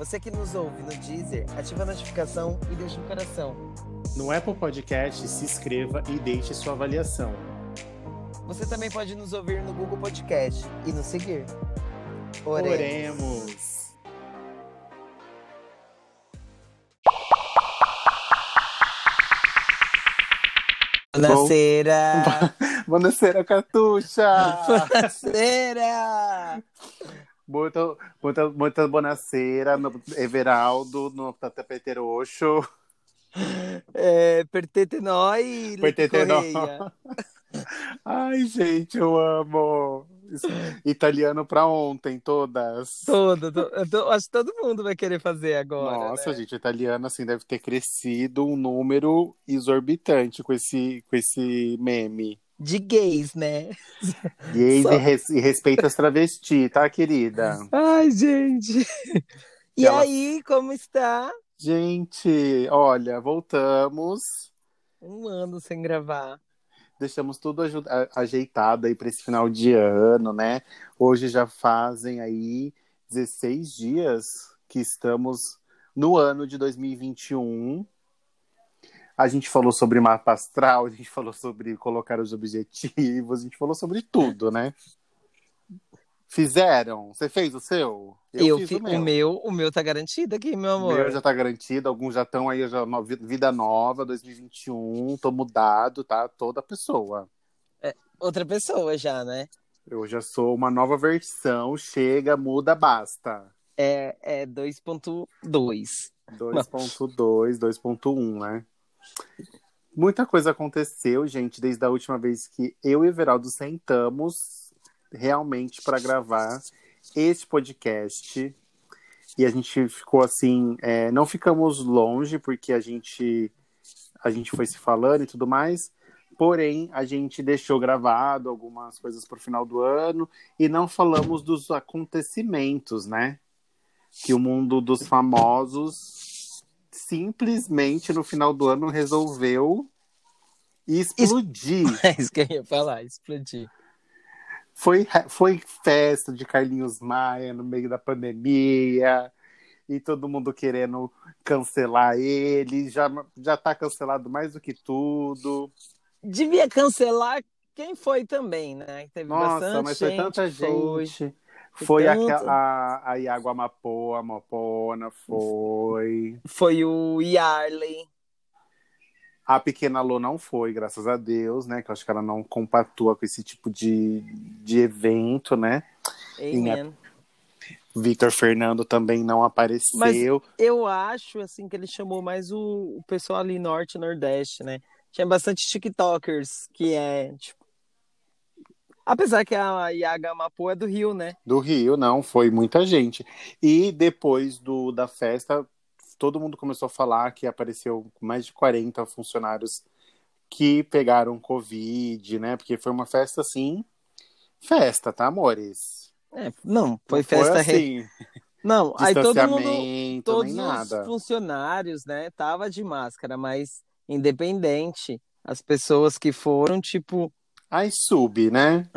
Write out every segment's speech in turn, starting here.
Você que nos ouve no Deezer, ativa a notificação e deixa um coração. No Apple Podcast, se inscreva e deixe sua avaliação. Você também pode nos ouvir no Google Podcast e nos seguir. Oremos. Oremos. Buonasera! Buonasera, Catuxa! Buonasera! Muito, muito, muito buonasera, Everaldo, no tapete roxo. É, pertete noi, Pertete noi. Ai, gente, eu amo. Italiano para ontem, todas. Todo, to, acho que todo mundo vai querer fazer agora. Nossa, né? gente, italiano assim deve ter crescido um número exorbitante com esse, com esse meme. De gays, né? Gays Só... e, res, e respeita as travestis, tá, querida? Ai, gente. E, ela... aí, como está? Gente, olha, voltamos. Um ano sem gravar deixamos tudo ajeitado aí para esse final de ano, né? Hoje já fazem aí 16 dias que estamos no ano de 2021. A gente falou sobre mapa astral, a gente falou sobre colocar os objetivos, a gente falou sobre tudo, né? Fizeram? Você fez o seu? Eu, eu fiz o meu. o meu. O meu tá garantido aqui, meu amor. O meu já tá garantido, alguns já estão aí, já, vida nova, 2021, tô mudado, tá? Toda pessoa. É, outra pessoa já, né? Eu já sou uma nova versão, chega, muda, basta. É, é 2.2. 2.2, 2.1, né? Muita coisa aconteceu, gente, desde a última vez que eu e Everaldo sentamos realmente para gravar este podcast. E a gente ficou assim, é, não ficamos longe, porque a gente, a gente foi se falando e tudo mais. Porém, a gente deixou gravado algumas coisas para o final do ano e não falamos dos acontecimentos, né? Que o mundo dos famosos simplesmente no final do ano resolveu explodir. É isso que eu ia falar, explodir. Foi, foi festa de Carlinhos Maia no meio da pandemia e todo mundo querendo cancelar ele. Já, já tá cancelado mais do que tudo. Devia cancelar quem foi também, né? Teve Nossa, mas foi tanta gente. Foi, foi tanto... a, a Iago Amapoa, Amapona, foi. Foi o Yarley. A pequena Lô não foi, graças a Deus, né? Que eu acho que ela não compatua com esse tipo de, de evento, né? Amen. Victor Fernando também não apareceu. Mas eu acho, assim, que ele chamou mais o, o pessoal ali norte e nordeste, né? Tinha bastante TikTokers que é, tipo... Apesar que a Yaga Mapu é do Rio, né? Do Rio, não, foi muita gente. E depois do, da festa, todo mundo começou a falar que apareceu mais de 40 funcionários que pegaram Covid, né? Porque foi uma festa assim. Festa, tá, amores? É, não, foi não festa. Foi assim. Não, aí todo mundo, todos os funcionários, né, tava de máscara, mas independente, as pessoas que foram, tipo. As sub, né?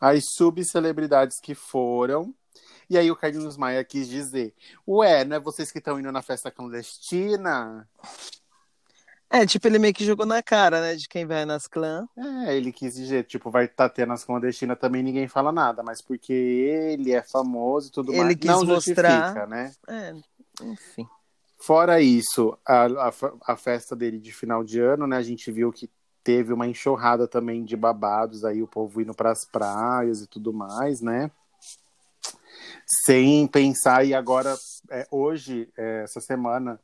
As subcelebridades que foram e aí o Carlinhos Maia quis dizer: Ué, não é vocês que estão indo na festa clandestina? É, tipo, ele meio que jogou na cara, né, de quem vai nas clãs. É, ele quis dizer, tipo, vai estar tá tendo as clandestinas também ninguém fala nada, mas porque ele é famoso e tudo ele mais, quis não mostrar... justifica, né? É, enfim. Fora isso, a, a, a, festa dele de final de ano, né, a gente viu que teve uma enxurrada também de babados, aí o povo indo para as praias e tudo mais, né? sem pensar. E agora, é, hoje, é, essa semana,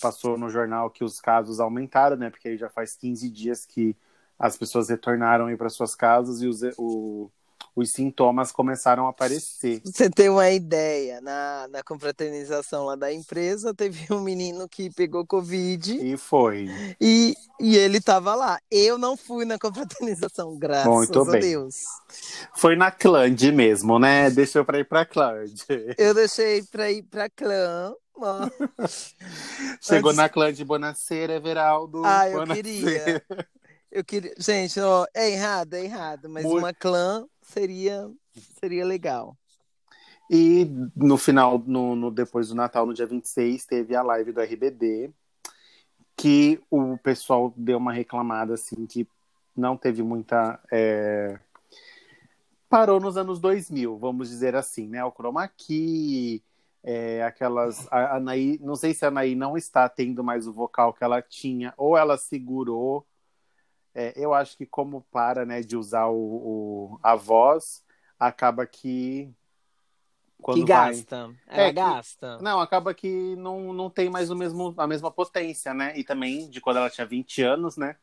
passou no jornal que os casos aumentaram, né? Porque aí já faz 15 dias que as pessoas retornaram aí para suas casas e os, o, os sintomas começaram a aparecer. Você tem uma ideia, na, na confraternização lá da empresa, teve um menino que pegou Covid. E foi. E, e ele estava lá. Eu não fui na confraternização, graças Muito a bem. Deus. Foi na Clã mesmo, né? Deixou para ir para Clã. Eu deixei para ir para Clã. Chegou Antes... na Clã de Bonaceira, Everaldo. Ah, eu queria. Eu queria. Gente, ó, é errado, é errado, mas Muito... uma clã seria, seria legal. E no final, no, no, depois do Natal, no dia 26, teve a live do RBD, que o pessoal deu uma reclamada, assim, que não teve muita. É... Parou nos anos 2000, vamos dizer assim, né? O Chroma Key, é, aquelas. A Anaí, não sei se a Anaí não está tendo mais o vocal que ela tinha, ou ela segurou é, eu acho que como para né, de usar o, o a voz, acaba que. Quando que gasta. Vai... Ela é, gasta. Que, não, acaba que não, não tem mais o mesmo, a mesma potência, né? E também de quando ela tinha 20 anos, né?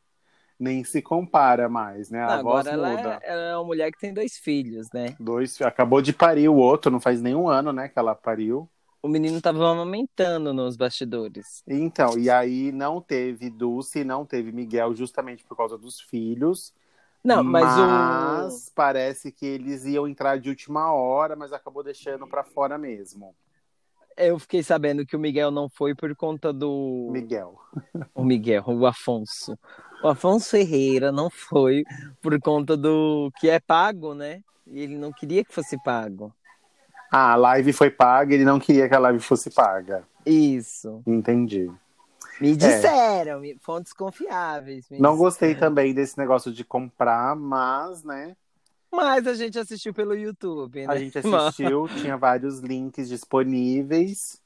Nem se compara mais, né? A não, voz agora muda. Ela é, ela é uma mulher que tem dois filhos, né? Dois, acabou de parir o outro, não faz nenhum ano, né, que ela pariu o menino tava amamentando nos bastidores. Então, e aí não teve Dulce, não teve Miguel, justamente por causa dos filhos. Não, mas, mas o... parece que eles iam entrar de última hora, mas acabou deixando para fora mesmo. Eu fiquei sabendo que o Miguel não foi por conta do. Miguel. O Miguel, o Afonso. O Afonso Ferreira não foi por conta do que é pago, né? E ele não queria que fosse pago. Ah, a live foi paga, ele não queria que a live fosse paga. Isso. Entendi. Me disseram, é. fontes confiáveis. não gostei também desse negócio de comprar, mas, né? Mas a gente assistiu pelo YouTube, né? A gente assistiu, tinha vários links disponíveis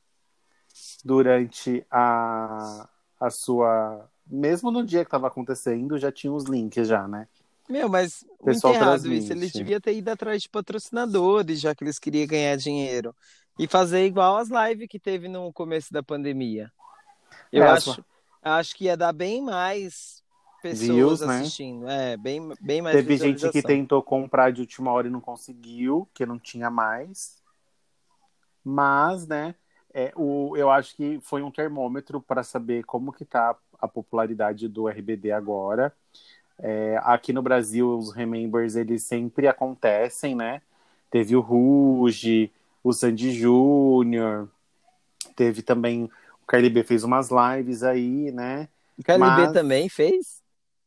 durante a, a sua. Mesmo no dia que estava acontecendo, já tinha os links já, né? Meu, mas o muito errado isso. Eles deviam ter ido atrás de patrocinadores, já que eles queriam ganhar dinheiro. E fazer igual as lives que teve no começo da pandemia. Eu é, acho, acho que ia dar bem mais pessoas Views, né? assistindo. Né? É, bem, bem mais Teve gente que tentou comprar de última hora e não conseguiu, que não tinha mais. Mas, né, é, o, eu acho que foi um termômetro para saber como que tá a popularidade do RBD agora. É, aqui no Brasil, os Remembers, eles sempre acontecem, né? Teve o Ruge, o Sandy Júnior, teve também... O KLB fez umas lives aí, né? O KLB Mas... também fez?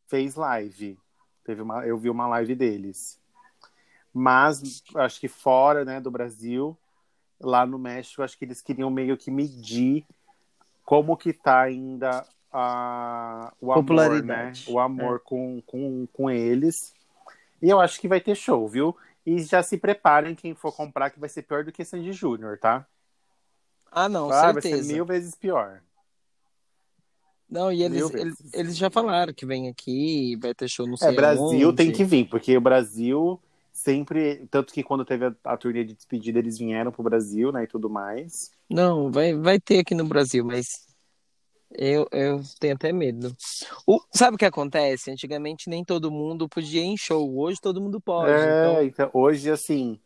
Fez live. Teve uma, eu vi uma live deles. Mas acho que fora né, do Brasil, lá no México, acho que eles queriam meio que medir como que tá ainda a, o amor, né? O amor é. com, com, com eles. E eu acho que vai ter show, viu? E já se preparem quem for comprar, que vai ser pior do que Sandy Júnior, tá? Ah, não, ah, certeza. Vai ser mil vezes pior. Não, e eles, eles, eles, já falaram que vem aqui, vai ter show no É, Brasil onde. tem que vir, porque o Brasil sempre. Tanto que quando teve a, a turnê de despedida, eles vieram pro Brasil, né? E tudo mais. Não, vai, vai ter aqui no Brasil, mas eu, eu tenho até medo. O, sabe o que acontece? Antigamente nem todo mundo podia ir em show. Hoje todo mundo pode. É, então... então hoje, assim,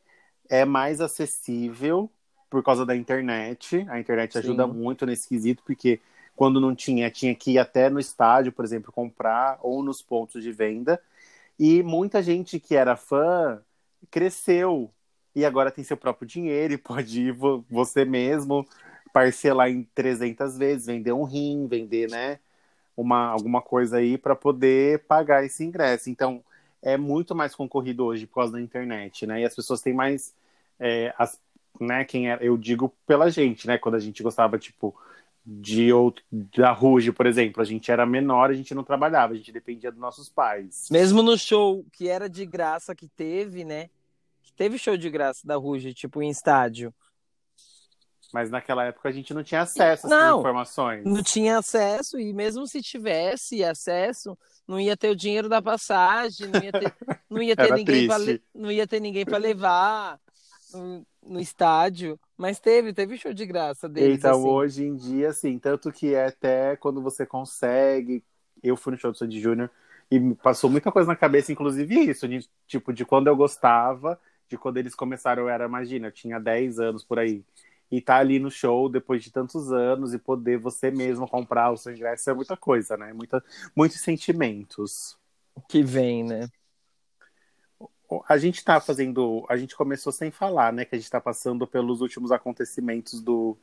é mais acessível por causa da internet. A internet Sim. ajuda muito nesse quesito, porque quando não tinha, tinha que ir até no estádio, por exemplo, comprar, ou nos pontos de venda. E muita gente que era fã cresceu e agora tem seu próprio dinheiro e pode ir você mesmo parcelar em 300 vezes, vender um rim, vender, né, uma, alguma coisa aí para poder pagar esse ingresso. Então, é muito mais concorrido hoje por causa da internet, né? E as pessoas têm mais, é, as, né? Quem é, eu digo pela gente, né? Quando a gente gostava, tipo, de outro, da Ruge, por exemplo, a gente era menor, a gente não trabalhava, a gente dependia dos nossos pais. Mesmo no show que era de graça que teve, né? Teve show de graça da Ruge, tipo em estádio. Mas naquela época a gente não tinha acesso a essas informações. Não tinha acesso, e mesmo se tivesse acesso, não ia ter o dinheiro da passagem, não ia ter, não ia ter ninguém para não ia ter ninguém para levar no, no, estádio. Mas teve, teve show de graça deles. Então, assim. hoje em dia, assim, tanto que é até quando você consegue. Eu fui no show do Sandy Júnior e me passou muita coisa na cabeça, inclusive isso, de, tipo, de quando eu gostava de quando eles começaram, eu era, imagina, eu tinha 10 anos por aí. E tá ali no show depois de tantos anos e poder você mesmo comprar o seu ingresso é muita coisa, né? Muita, muitos sentimentos. Que vem, né? A gente tá fazendo. A gente começou sem falar, né? Que a gente tá passando pelos últimos acontecimentos do,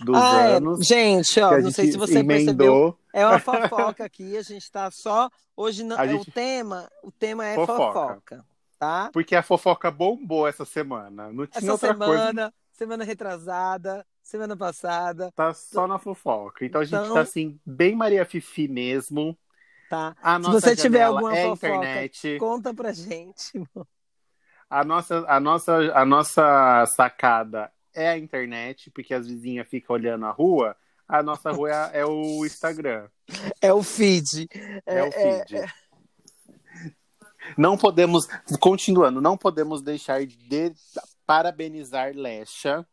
dos Ah, é. anos. Gente, ó, não sei gente se você percebeu. emendou. É uma fofoca aqui, a gente tá só. Hoje não, é gente- o tema, o tema é Fofoca. fofoca, tá? Porque a fofoca bombou essa semana. Não tinha Essa outra coisa. Semana, retrasada, semana passada, Tá só na fofoca. Então a gente Então- tá assim, bem Maria Fifi mesmo. tá? A Se você tiver alguma é fofoca, internet. conta pra gente. A nossa, a, nossa, a nossa sacada é a internet, porque as vizinhas ficam olhando a rua. A nossa rua é, é o Instagram, É o feed. é, o feed. Não podemos, continuando, não podemos deixar de parabenizar Lesha,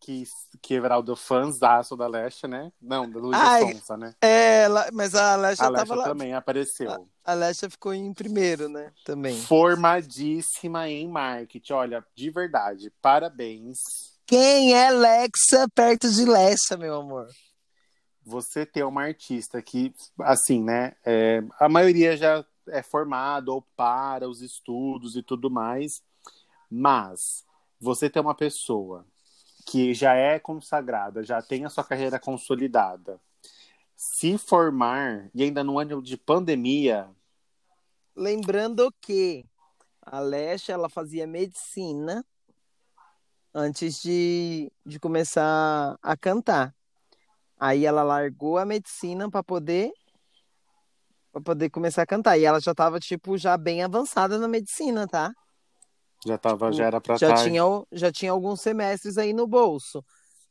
que, que Everaldo é fãzaço da Lesha, né? Não, da Luísa Ai, Sonsa, né? É, mas a Alessia A Lesha lá. também apareceu. A Alessia ficou em primeiro, né? Também. Formadíssima em marketing. Olha, de verdade, parabéns. Quem é Lexa perto de Lessa, meu amor? Você ter uma artista que, assim, né? é, a maioria já é formado ou para os estudos e tudo mais, mas você ter uma pessoa que já é consagrada, já tem a sua carreira consolidada, se formar e ainda no ano de pandemia, Lembrando que a Alessia, ela fazia medicina antes de, de começar a cantar. Aí ela largou a medicina para poder para poder começar a cantar. E ela já tava tipo já bem avançada na medicina, tá? Já tava, já era pra já estar. tinha já tinha alguns semestres aí no bolso.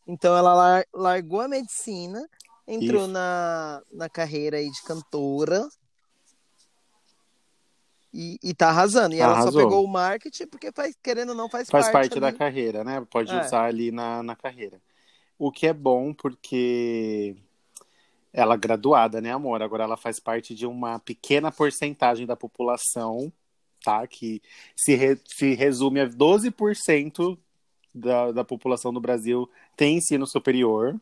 Então ela lar- largou a medicina, entrou Isso. na, na carreira aí de cantora e, e tá arrasando. E ela só Arrasou. pegou o marketing porque faz, querendo ou não faz, Faz parte da ali. carreira, né? Pode É. usar ali na, na carreira. O que é bom porque ela é graduada, né, amor? Agora ela faz parte de uma pequena porcentagem da população, tá? Que se, re- se resume a 12% da, da população do Brasil tem ensino superior.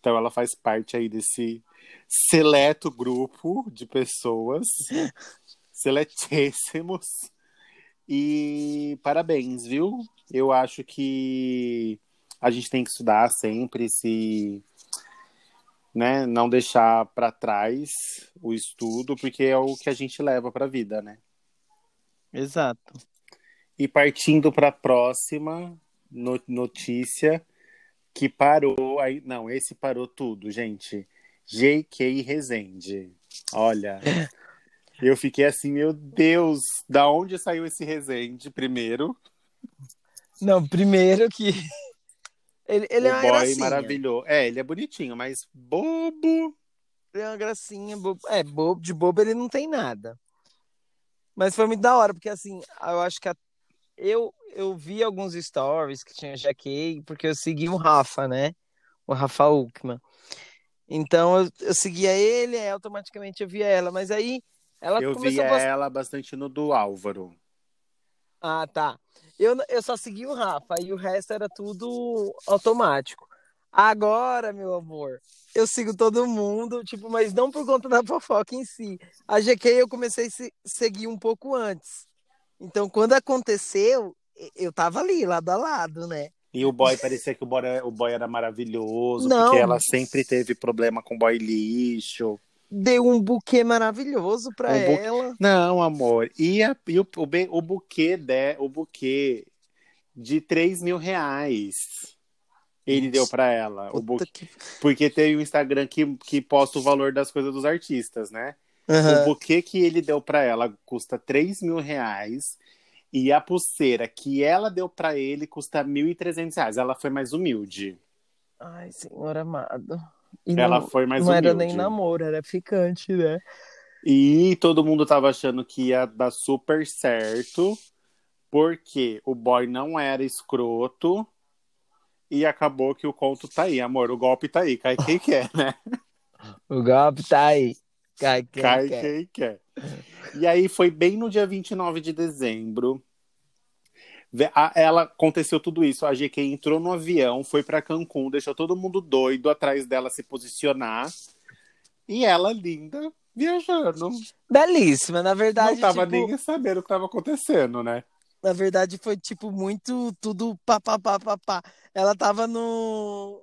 Então ela faz parte aí desse seleto grupo de pessoas, seletíssimos. E parabéns, viu? Eu acho que a gente tem que estudar sempre, se né, não deixar para trás o estudo, porque é o que a gente leva para a vida, né? Exato. E partindo para a próxima no- notícia que parou aí, não, esse parou tudo, gente. J.K. Rezende. Olha, eu fiquei assim, meu Deus, da onde saiu esse Rezende primeiro? Não, primeiro que ele, ele é o uma boy gracinha. maravilhoso. É, ele é bonitinho, mas bobo. Ele é uma gracinha, bobo. É, bobo, de bobo ele não tem nada. Mas foi muito da hora, porque assim, eu acho que a- eu, eu vi alguns stories que tinha GK, porque eu segui o Rafa, né? O Rafa Uckman. Então eu, eu seguia ele, aí automaticamente eu via ela. Mas aí ela eu começou via a ela bastante no do Álvaro. Ah, tá. Eu, eu só segui o Rafa e o resto era tudo automático. Agora, meu amor, eu sigo todo mundo, tipo, mas não por conta da fofoca em si. A GQ eu comecei a se- seguir um pouco antes. Então, quando aconteceu, eu tava ali, lado a lado, né? E o boy parecia que o boy, era- o boy era maravilhoso, Não. porque ela sempre teve problema com boy lixo. Deu um buquê maravilhoso pra Um ela. Não, amor. E, a- e o, o, o buquê de, o buquê de 3 mil reais. Ele deu pra ela. O buquê, que... porque tem o Instagram que, que posta o valor das coisas dos artistas, né? O Aham. buquê que ele deu pra ela custa 3 mil reais. E a pulseira que ela deu pra ele custa 1.300 reais. Ela foi mais humilde. Ai, senhor amado. E Ela não, foi mais não humilde. era nem namoro, era ficante, né? E todo mundo tava achando que ia dar super certo, porque o boy não era escroto. E acabou que o conto tá aí, amor. O golpe tá aí. Cai quem quer, né? O golpe tá aí. Cai quem Cai quer. quem quer. E aí foi bem no dia 29 de dezembro Ela aconteceu tudo isso. A GK entrou no avião, foi para Cancún, deixou todo mundo doido atrás dela se posicionar. E ela, linda, viajando. Belíssima, na verdade. Não tava tipo... nem sabendo o que tava acontecendo, né? Na verdade, foi tipo muito tudo pá, pá, pá, pá, pá. Ela tava no,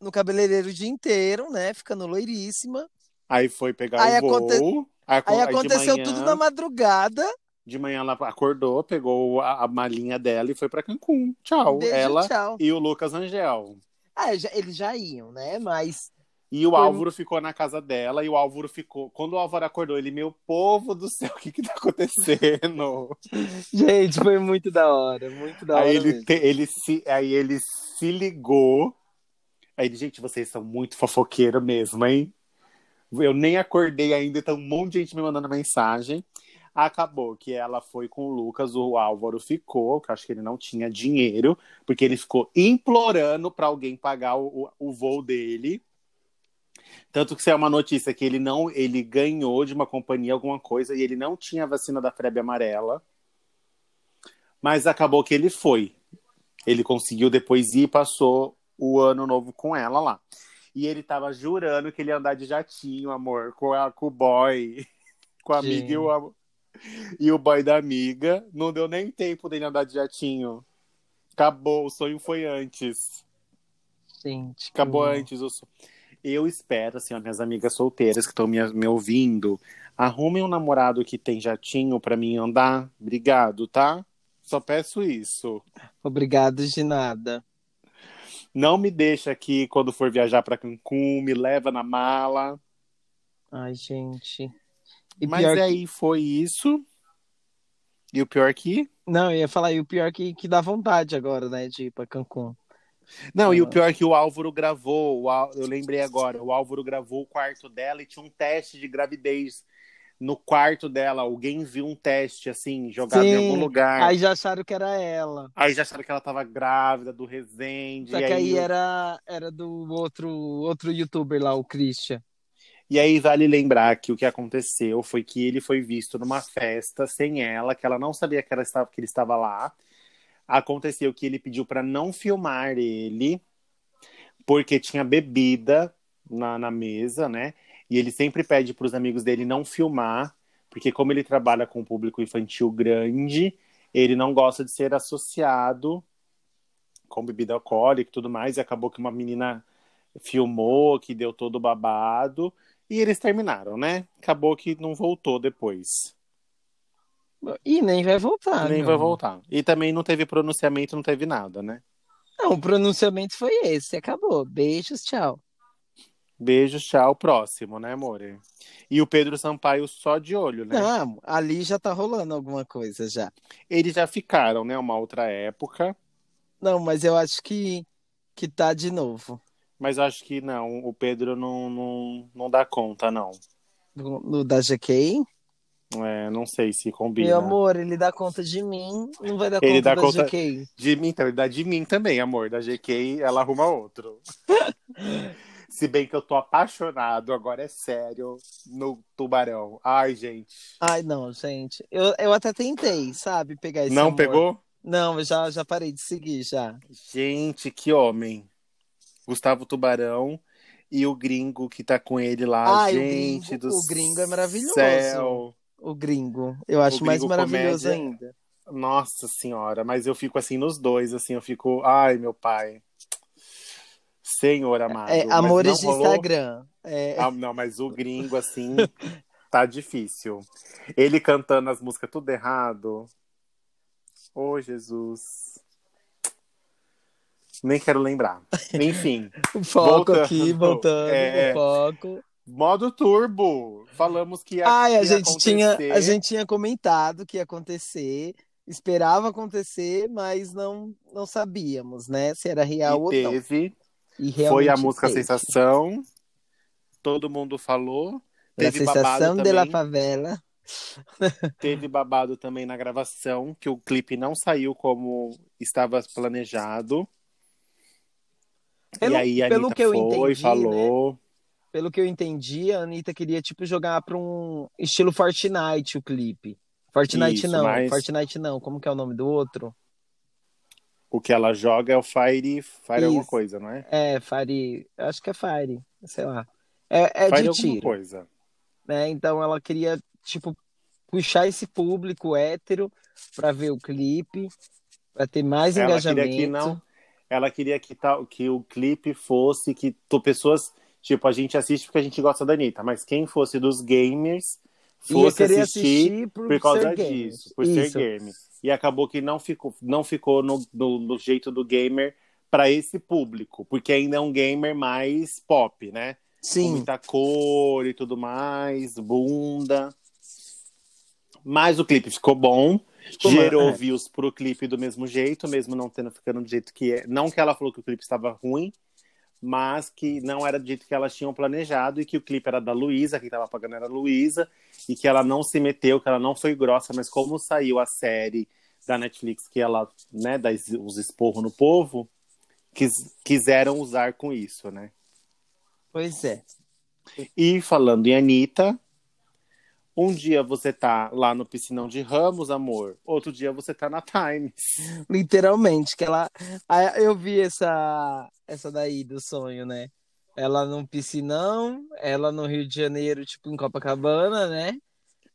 no cabeleireiro o dia inteiro, né? Ficando loiríssima. Aí foi pegar aí o aconte... voo. Aí, aí aconteceu manhã, tudo na madrugada. De manhã ela acordou, pegou a, a malinha dela e foi para Cancún. Tchau. Beijo, ela tchau. e o Lucas Angel. Ah, já, eles já iam, né? Mas e o foi... Álvaro ficou na casa dela e o Álvaro ficou. Quando o Álvaro acordou, ele, meu povo do céu, o que que tá acontecendo? Gente, foi muito da hora, muito da aí hora. Ele, te, ele se, aí ele se ligou. Aí ele, gente, vocês são muito fofoqueiro mesmo, hein? Eu nem acordei ainda, então um monte de gente me mandando mensagem. Acabou que ela foi com o Lucas, o Álvaro ficou, que acho que ele não tinha dinheiro, porque ele ficou implorando para alguém pagar o, o voo dele tanto que isso é uma notícia que ele não, ele ganhou de uma companhia alguma coisa e ele não tinha a vacina da febre amarela. Mas acabou que ele foi. Ele conseguiu depois ir e passou o ano novo com ela lá. E ele tava jurando que ele ia andar de jatinho, amor, com, a, com o boy, com a amiga e o, e o boy da amiga. Não deu nem tempo dele andar de jatinho. Acabou, o sonho foi antes. Gente. Acabou antes o sonho. Eu espero, assim, ó, minhas amigas solteiras que estão me, me ouvindo, arrumem um namorado que tem jatinho para mim andar. Obrigado, tá? Só peço isso. Obrigado de nada. Não me deixa aqui quando for viajar para Cancún, me leva na mala. Ai, gente. E Mas aí que... foi isso. E o pior que? Não, eu ia falar, e o pior que, que dá vontade agora, né, de ir pra Cancún. Não, e o pior é que o Álvaro gravou, eu lembrei agora, o Álvaro gravou o quarto dela e tinha um teste de gravidez no quarto dela. Alguém viu um teste, assim, jogado Sim, em algum lugar. Aí já acharam que era ela. Aí já acharam que ela tava grávida do Resende. Só que aí, aí era, era do outro, outro youtuber lá, o Christian. E aí vale lembrar que o que aconteceu foi que ele foi visto numa festa sem ela, que ela não sabia que, ela estava, que ele estava lá aconteceu que ele pediu para não filmar ele, porque tinha bebida na, na mesa, né? E ele sempre pede para os amigos dele não filmar, porque como ele trabalha com um público infantil grande, ele não gosta de ser associado com bebida alcoólica e tudo mais. E acabou que uma menina filmou, que deu todo babado, e eles terminaram, né? Acabou que não voltou depois. E nem vai voltar. Nem vai voltar. E também não teve pronunciamento, não teve nada, né? Não, o pronunciamento foi esse, acabou. Beijos, tchau. Beijos, tchau, próximo, né, amor? E o Pedro Sampaio só de olho, né? Não, ali já tá rolando alguma coisa já. Eles já ficaram, né, uma outra época. Não, mas eu acho que, que tá de novo. Mas acho que não, o Pedro não, não, não dá conta, não. No, no da GK? É, não sei se combina. Meu amor, ele dá conta de mim, não vai dar ele conta dá da conta GK. De mim, então, ele dá de mim também, amor. Da GK, ela arruma outro. se bem que eu tô apaixonado, agora é sério, no tubarão. Ai, gente. Ai, não, gente. Eu, eu até tentei, sabe, pegar esse Não amor. pegou? Não, já, já parei de seguir, já. Gente, que homem. Gustavo Tubarão e o gringo que tá com ele lá, Ai, gente o gringo, do O gringo é maravilhoso. Céu o gringo. Eu acho mais maravilhoso comédia... ainda. Nossa senhora, mas eu fico assim nos dois, assim, eu fico, ai, meu pai. Senhor amado. É, amores de rolou... Instagram. É... Ah, não, mas o gringo, assim, tá difícil. Ele cantando as músicas tudo errado. Ô, oh, Jesus. Nem quero lembrar. Enfim. foco voltando, aqui, voltando. É... foco. Modo turbo. Falamos que ia, Ai, a gente acontecer. tinha a gente tinha comentado que ia acontecer, esperava acontecer, mas não não sabíamos, né, se era real e ou teve, não. E foi a música teve. Sensação. Todo mundo falou. Teve a sensação de la favela. Teve babado também na gravação, que o clipe não saiu como estava planejado. Pelo, e aí a pelo Anitta que eu foi, entendi, falou. Né? Pelo que eu entendi, a Anitta queria, tipo, jogar pra um estilo Fortnite o clipe. Fortnite Isso, não, mas... Fortnite não. Como que é o nome do outro? O que ela joga é o Fire, Fire alguma Isso. coisa, não é? É, Fire. Acho que é Fire, sei lá. É, é Fire de alguma tiro. coisa. né? Então ela queria, tipo, puxar esse público hétero pra ver o clipe, pra ter mais Ela engajamento. queria que não. Ela queria que, tal, que o clipe fosse que tu, pessoas. Tipo, a gente assiste porque a gente gosta da Anitta, mas quem fosse dos gamers fosse assistir, assistir por, por causa gamer. disso, por Isso. ser game. E acabou que não ficou, não ficou no, no, no jeito do gamer para esse público, porque ainda é um gamer mais pop, né? Com Sim, muita cor e tudo mais, bunda. Mas o clipe ficou bom, Ficou gerou é. views pro clipe do mesmo jeito, mesmo não tendo ficando do jeito que é. Não que ela falou que o clipe estava ruim, mas que não era do jeito que elas tinham planejado e que o clipe era da Luísa, quem estava pagando era a Luísa, e que ela não se meteu, que ela não foi grossa, mas como saiu a série da Netflix que ela, né, dá os esporros no povo, quis- quiseram usar com isso, né? pois é. E falando em Anitta, um dia você tá lá no piscinão de Ramos, amor. Outro dia você tá na Times. Literalmente, que ela. Eu vi essa, essa daí do sonho, né? Ela num piscinão, ela no Rio de Janeiro, tipo em Copacabana, né?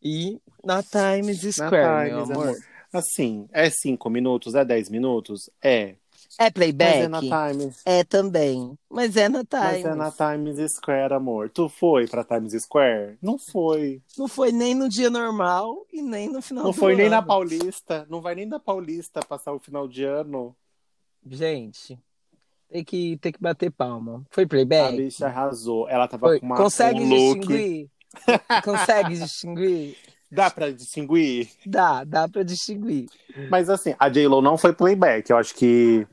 E na Times Na Square, meu Times, amor. Assim, é cinco minutos, é dez minutos? É. É Mas playback? é na Times. É também. Mas é na Times. Mas é na Times Square, amor. Tu foi pra Times Square? Não foi. Não foi nem no dia normal e nem no final Não do foi nem na ano. Paulista. Não vai nem da Paulista passar o final de ano. Gente, tem que, tem que bater palma. Foi A playback? bicha arrasou. Ela tava Foi. com uma, Consegue um distinguir? Consegue distinguir? Dá pra distinguir? Dá, dá pra distinguir. Mas assim, a J-Lo não foi playback. Eu acho que,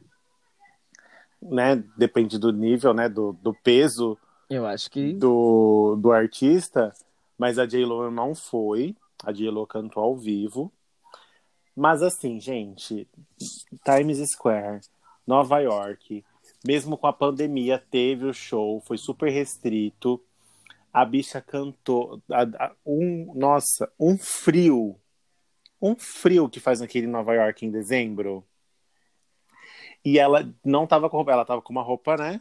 né, depende do nível, né, do, do peso Eu acho que. do, do artista. Mas a J-Lo não foi. A J-Lo cantou ao vivo. Mas assim, gente, Times Square, Nova York, mesmo com a pandemia, teve o show, foi super restrito. A bicha cantou. a- a- um, nossa, um frio. Um frio que faz naquele Nova York em dezembro. E ela não tava com roupa, ela tava com uma roupa, né?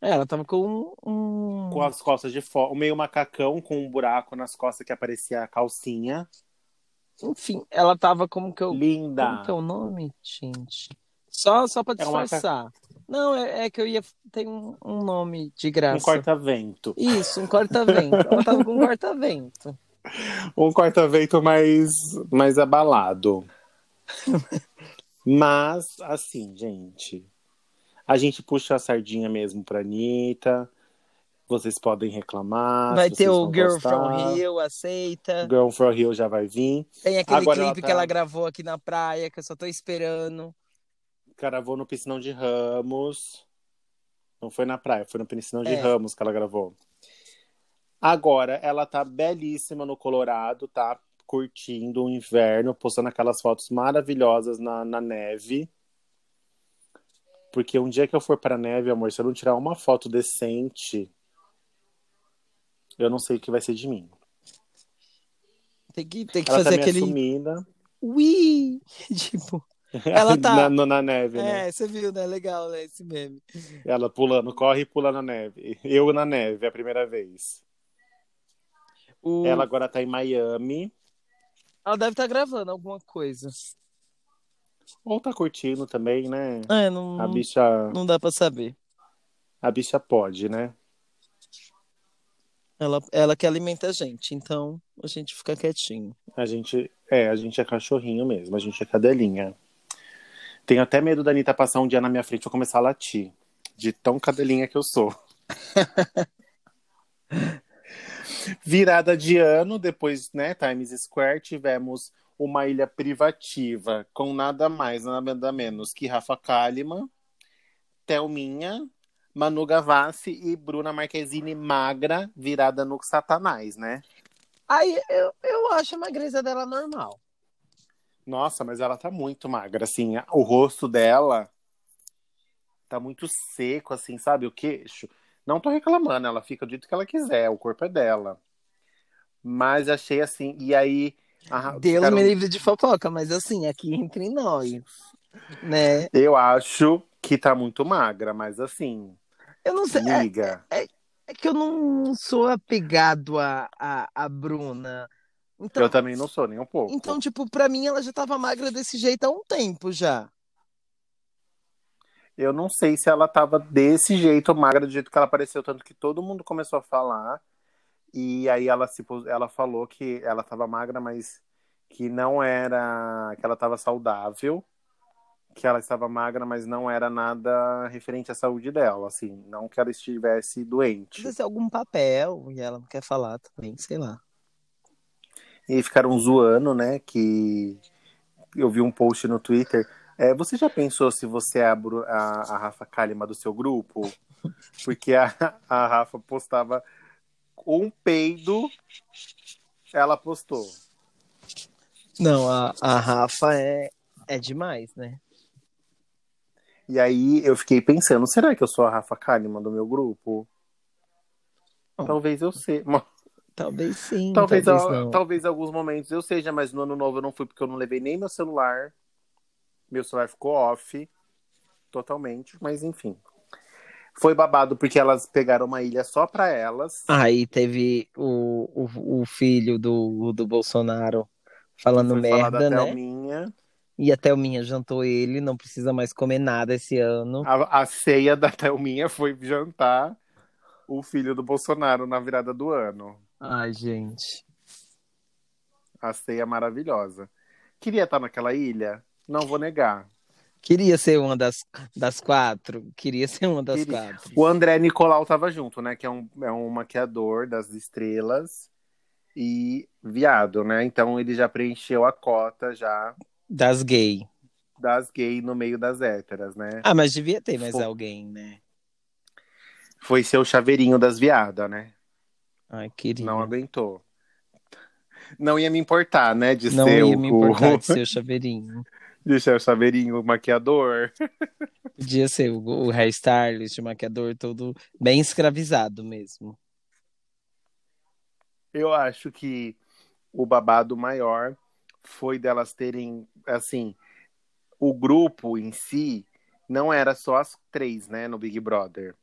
É, ela tava com um. Com as costas de fora, meio macacão com um buraco nas costas que aparecia a calcinha. Enfim, ela tava como que eu. Linda. Como que é o nome, gente? Só, só pra É disfarçar. Não, é, é que eu ia. Tem um, um nome de graça. Um corta-vento. Isso, um corta-vento. ela tava com um corta-vento. Um corta-vento mais, mais abalado. Mas, assim, gente. A gente puxa a sardinha mesmo pra Anitta. Vocês podem reclamar. Vai ter o Girl gostar. from Rio, aceita. Girl from Rio já vai vir. Tem aquele Agora clipe ela tá- que ela gravou aqui na praia, que eu só tô esperando. Gravou no Piscinão de Ramos. Não foi na praia, foi no Piscinão de É. Ramos que ela gravou. Agora, ela tá belíssima no Colorado, tá curtindo o inverno, postando aquelas fotos maravilhosas na, na neve. Porque um dia que eu for pra neve, amor, se eu não tirar uma foto decente, eu não sei o que vai ser de mim. Tem que, tem que Ela tá fazer meio aquele. assumida. Ui! Tipo. Ela tá- na, na neve, né? É, você viu, né? Legal, né? Esse meme. Ela pulando, corre e pula na neve. Eu na neve, é a primeira vez. O... Ela agora tá em Miami. Ela deve estar gravando alguma coisa. Ou tá curtindo também, né? É, não, A bicha, não dá pra saber. a bicha pode, né? Ela, ela que alimenta a gente, então a gente fica quietinho. A gente, é, a gente é cachorrinho mesmo, a gente é cadelinha. Tenho até medo da Anitta passar um dia na minha frente e eu começar a latir. De tão cadelinha que eu sou. Virada de ano, depois, né, Times Square, tivemos uma ilha privativa com nada mais, nada menos que Rafa Kalimann, Thelminha, Manu Gavassi e Bruna Marquezine magra, virada no satanás, né? Aí eu, eu acho a magreza dela normal. Nossa, mas ela tá muito magra, assim, o rosto dela tá muito seco, assim, sabe? O queixo. Não tô reclamando, ela fica do jeito que ela quiser, o corpo é dela. Mas achei assim, e aí. a- Deus ficaram- me livre de fofoca, mas assim, aqui entre nós. né? Eu acho que tá muito magra, mas assim, Eu não sei. É, amiga, é que eu não sou apegado a, a, a Bruna. Então, eu também não sou nem um pouco. então, tipo, pra mim ela já tava magra desse jeito há um tempo já. Eu não sei se ela tava desse jeito, magra, do jeito que ela apareceu, tanto que todo mundo começou a falar. E aí ela se ela falou que ela tava magra, mas que não era, que ela tava saudável, que ela estava magra, mas não era nada referente à saúde dela, assim, não que ela estivesse doente. Precisa ser algum papel e ela não quer falar também, sei lá. E ficaram zoando, né? Que eu vi um post no Twitter. É, você já pensou se você é a, a, a Rafa Kalimann do seu grupo? Porque a, a Rafa postava um peido, ela postou. Não, a, a Rafa é, é demais, né? E aí eu fiquei pensando, será que eu sou a Rafa Kalimann do meu grupo? Talvez eu seja. Talvez sim, Talvez, talvez, al- não. talvez alguns momentos eu seja, mas no ano novo eu não fui porque eu não levei nem meu celular. Meu celular ficou off totalmente, mas enfim. Foi babado porque elas pegaram uma ilha só pra elas. Aí teve o, o, o filho do, do Bolsonaro falando merda, da né? Thelminha. E a Thelminha jantou ele, não precisa mais comer nada esse ano. A, a ceia da Thelminha foi jantar o filho do Bolsonaro na virada do ano. Ai, gente. A ceia maravilhosa. Queria estar naquela ilha? Não vou negar. Queria ser uma das, das quatro. Queria ser uma das Queria. quatro. O André Nicolau tava junto, né? Que é um, é um maquiador das estrelas e viado, né? Então ele já preencheu a cota já Das gay. das gays no meio das héteras, né? Ah, mas devia ter mais Pô. alguém, né? Foi ser o chaveirinho das viadas, né? Ai, queria. Não aguentou. Não ia me importar, né? De Não ser ia o, me importar de ser o chaveirinho. de ser o chaveirinho, o maquiador. Podia ser o, o hairstylist, o maquiador todo bem escravizado mesmo. Eu acho que o babado maior foi delas terem, assim, o grupo em si não era só as três, né, no Big Brother.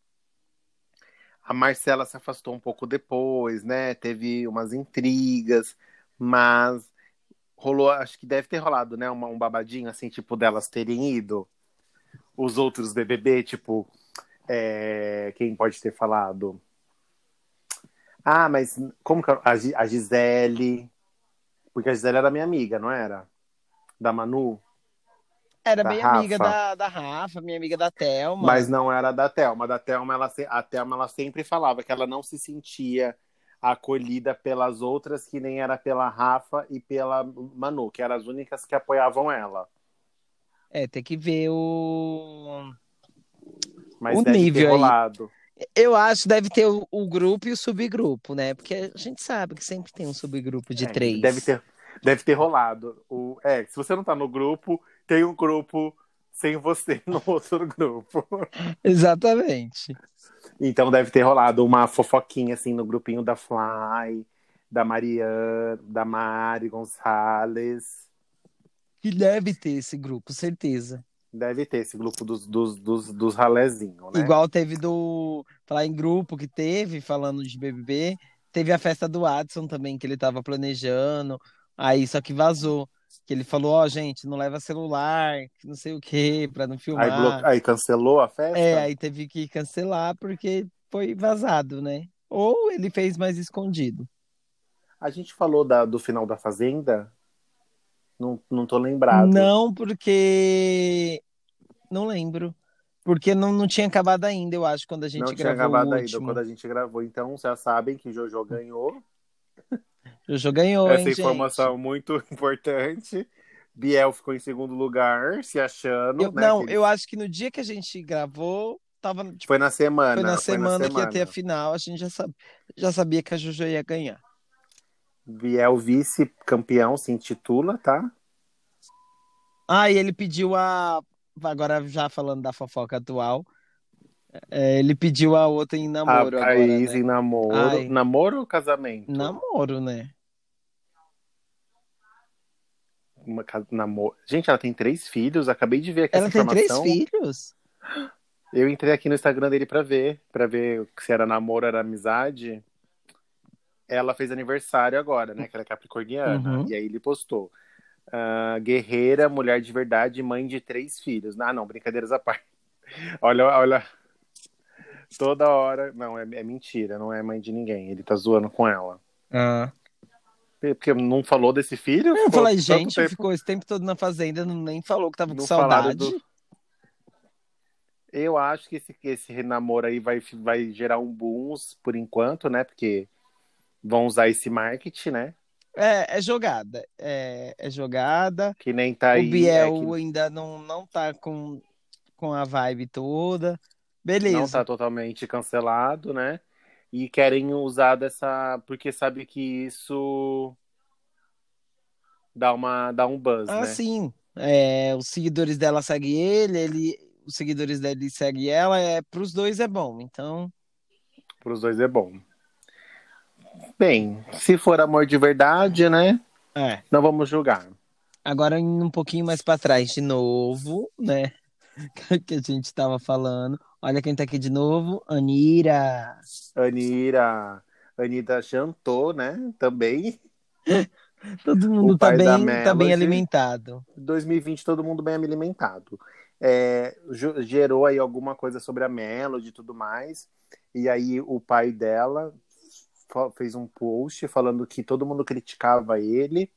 A Marcela se afastou um pouco depois, né? Teve umas intrigas, mas rolou, acho que deve ter rolado, né, um babadinho assim, tipo delas terem ido. Os outros BBB, tipo, é, quem pode ter falado? Ah, mas como que é? a Gisele? Porque a Gisele era minha amiga, não era? Da Manu? Era Da bem Rafa. amiga da, da Rafa, minha amiga da Thelma. Mas não era da Thelma. Da Thelma, ela, a Thelma, ela sempre falava que ela não se sentia acolhida pelas outras, que nem era pela Rafa e pela Manu, que eram as únicas que apoiavam ela. É, tem que ver o. Mas O nível ter aí. rolado. Eu acho que deve ter o, o grupo e o subgrupo, né? Porque a gente sabe que sempre tem um subgrupo de É, três. Deve ter, deve ter rolado. O, é, se você não tá no grupo, tem um grupo sem você no outro grupo. Exatamente. Então deve ter rolado uma fofoquinha assim no grupinho da Fly, da Mariana, da Mari Gonçalves. Que deve ter esse grupo, certeza. Deve ter esse grupo dos, dos, dos, dos ralezinhos, né? Igual teve do. Falar em grupo que teve, falando de BBB. Teve a festa do Adson também, que ele tava planejando. Aí só que vazou. Que ele falou: Ó, gente, não leva celular, que não sei o quê, pra não Aí, filmar. blo... aí cancelou a festa? É, aí teve que cancelar porque foi vazado, né? Ou ele fez mais escondido. A gente falou da, do final da Fazenda? Não, não tô lembrado. Não, porque. Não lembro. Porque não, não tinha acabado ainda, eu acho, quando a gente não tinha gravou acabado o ainda último. quando a gente gravou. Então já sabem que Jojo ganhou. Jojo ganhou, Essa hein, gente? informação muito importante. Biel ficou em segundo lugar, se achando. Eu- né, não, que eu acho que no dia que a gente gravou, tava, tipo, Foi na semana. foi na semana que ia ter a semana. final, a gente já, sab... já sabia que a Jojo ia ganhar. Biel vice-campeão se intitula, tá? Ah, e ele pediu a. Agora já falando da fofoca atual, é, ele pediu a outra em namoro a agora, Thaís né? em namoro. Ai. Namoro ou casamento? Namoro, né? Uma casa namoro. Gente, ela tem três filhos. Acabei de ver aqui Ela essa tem três informação. filhos? Eu entrei aqui no Instagram dele pra ver, pra ver se era namoro, era amizade. Ela fez aniversário agora, né? Que ela é capricorniana. Uhum. E aí ele postou. ah, guerreira, mulher de verdade, mãe de três filhos. Ah, não, brincadeiras à parte. Olha, olha. Toda hora. Não, é, é mentira, não é mãe de ninguém. Ele tá zoando com ela. Ah. Porque não falou desse filho? Eu falei, gente, tempo- ficou esse tempo todo na fazenda, não, nem falou que tava com Não saudade. do- Eu acho que esse, esse namoro aí vai, vai gerar um boom por enquanto, né? Porque vão usar esse marketing, né? É, é jogada. É, é jogada. Que nem tá aí. o Biel é que ainda não, não tá com, com a vibe toda. não Beleza. tá totalmente cancelado, né? E querem usar dessa. Porque sabe que isso dá, uma, dá um buzz, Ah, né? sim. É, os seguidores dela seguem ele, ele, os seguidores dele seguem ela. É, pros dois é bom. Então, Para os dois é bom. Bem, se for amor de verdade, né? é. Não vamos julgar. Agora indo um pouquinho mais pra trás de novo, né? Que a gente tava falando. Olha quem tá aqui de novo, Anira. Anira. Anitta jantou, né? Também. Todo mundo tá bem, tá bem alimentado. 2020 todo mundo bem alimentado. É, gerou aí alguma coisa sobre a Melody e tudo mais. E aí o pai dela fez um post falando que todo mundo criticava ele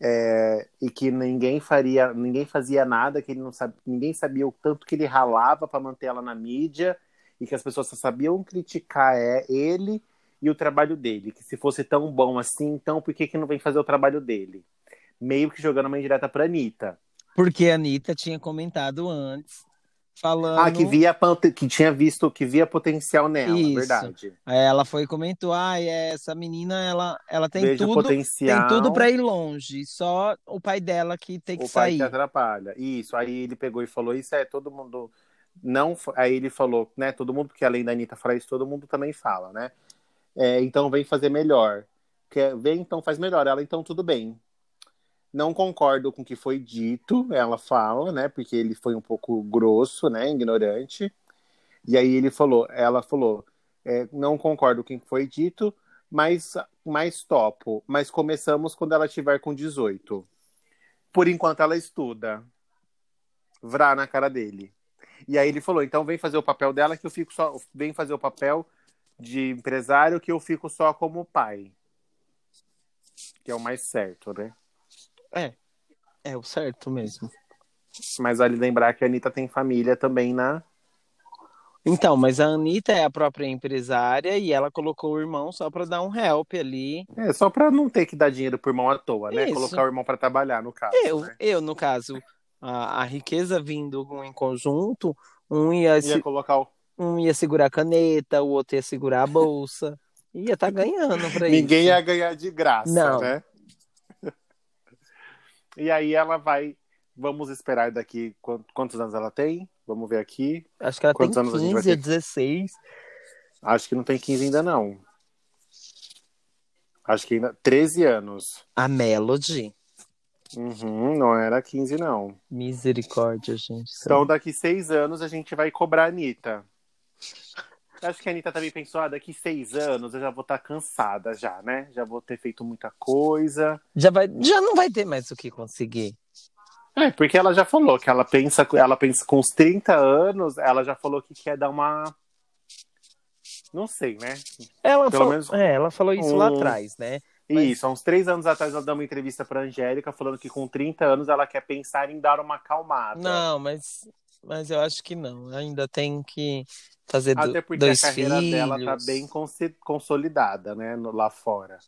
é, e que ninguém faria, ninguém fazia nada, que ele não sabe, ninguém sabia o tanto que ele ralava para manter ela na mídia e que as pessoas só sabiam criticar é, ele e o trabalho dele. Que se fosse tão bom assim, então por que, que não vem fazer o trabalho dele? Meio que jogando uma indireta pra Anitta. Porque a Anitta tinha comentado antes, falando. Ah, que via que tinha visto que via potencial nela, Isso. verdade. Ela foi e comentou: ah, essa menina, ela, ela tem Vejo tudo. potencial. Tem tudo pra ir longe, só o pai dela que tem que o pai sair. que atrapalha. Isso, aí ele pegou e falou isso, é, todo mundo não, aí ele falou, né, todo mundo, porque além da Anitta falar isso, todo mundo também fala, né? É, então vem fazer melhor. Quer, vem, então faz melhor. Ela, então tudo bem. Não concordo com o que foi dito, ela fala, né? Porque ele foi um pouco grosso, né? Ignorante. E aí ele falou, ela falou, é, não concordo com o que foi dito, mas, mas topo. Mas começamos quando ela estiver com 18. Por enquanto ela estuda. Vrá na cara dele. E aí ele falou, então vem fazer o papel dela que eu fico só. Vem fazer o papel de empresário que eu fico só como pai. Que é o mais certo, né? É o certo mesmo. Mas vale lembrar que a Anitta tem família também na. Então, mas a Anitta é a própria empresária e ela colocou o irmão só pra dar um help ali. É, só pra não ter que dar dinheiro pro irmão à toa, né? Isso. Colocar o irmão pra trabalhar, no caso. Eu, né? eu no caso, a, a riqueza vindo em conjunto, um ia, se- Ia colocar o. um ia segurar a caneta, o outro ia segurar a bolsa. Ia estar ganhando pra Ninguém isso. ia ganhar de graça, Não. né? E aí ela vai. Vamos esperar daqui quant- quantos anos ela tem? Vamos ver aqui. Acho que ela Quantos tem anos a gente vai 15 a ter? 16. Acho que não tem 15 ainda, não. Acho que ainda. 13 anos. A Melody. Uhum, não era 15, não. Misericórdia, gente. Então, daqui seis anos, a gente vai cobrar a Anitta. Acho que a Anitta também pensou, ah, daqui seis anos eu já vou estar cansada já, né? Já vou ter feito muita coisa. Já, vai, já não vai ter mais o que conseguir. É, porque ela já falou que ela pensa, ela pensa com uns 30 anos, ela já falou que quer dar uma. Não sei, né? Ela, Pelo falou, menos é, ela falou isso lá um- atrás, né? Mas- Isso, há uns três anos atrás ela deu uma entrevista pra Angélica falando que com 30 anos ela quer pensar em dar uma acalmada. Não, mas, mas eu acho que não. Ainda tem que fazer Até porque dois a carreira filhos. dela tá bem consolidada, né? no- lá fora.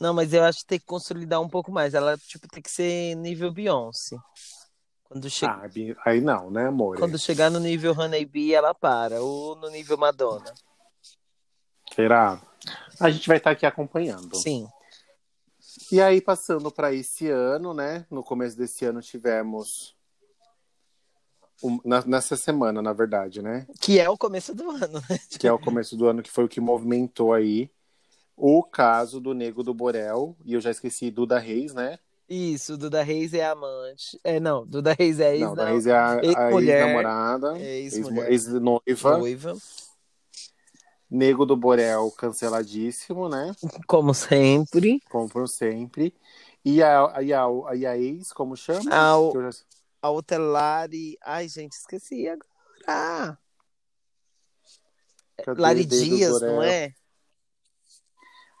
Não, mas eu acho que tem que consolidar um pouco mais. Ela, tipo, tem que ser nível Beyoncé. Quando, che... Ah, aí não, né, amor? Quando chegar no nível Honeybee, ela para. Ou no nível Madonna. Será? A gente vai estar aqui acompanhando. Sim. E aí, passando para esse ano, né? No começo desse ano tivemos. Um- na- nessa semana, na verdade, né? Que é o começo do ano, né? Que é o começo do ano, que foi o que movimentou aí o caso do Nego do Borel. E eu já esqueci Duda Reis, né? Isso, Duda Reis é amante. É, não, Duda Reis é ex, Não, da não, Reis é a, a ex-namorada, ex-mulher, ex- ex-noiva. noiva, Nego do Borel canceladíssimo, né? como sempre. Como sempre. E a, e a, e a ex, como chama? A, o- já- a outra Lari. Ai, gente, esqueci agora. cadê? Lari Dias, não é?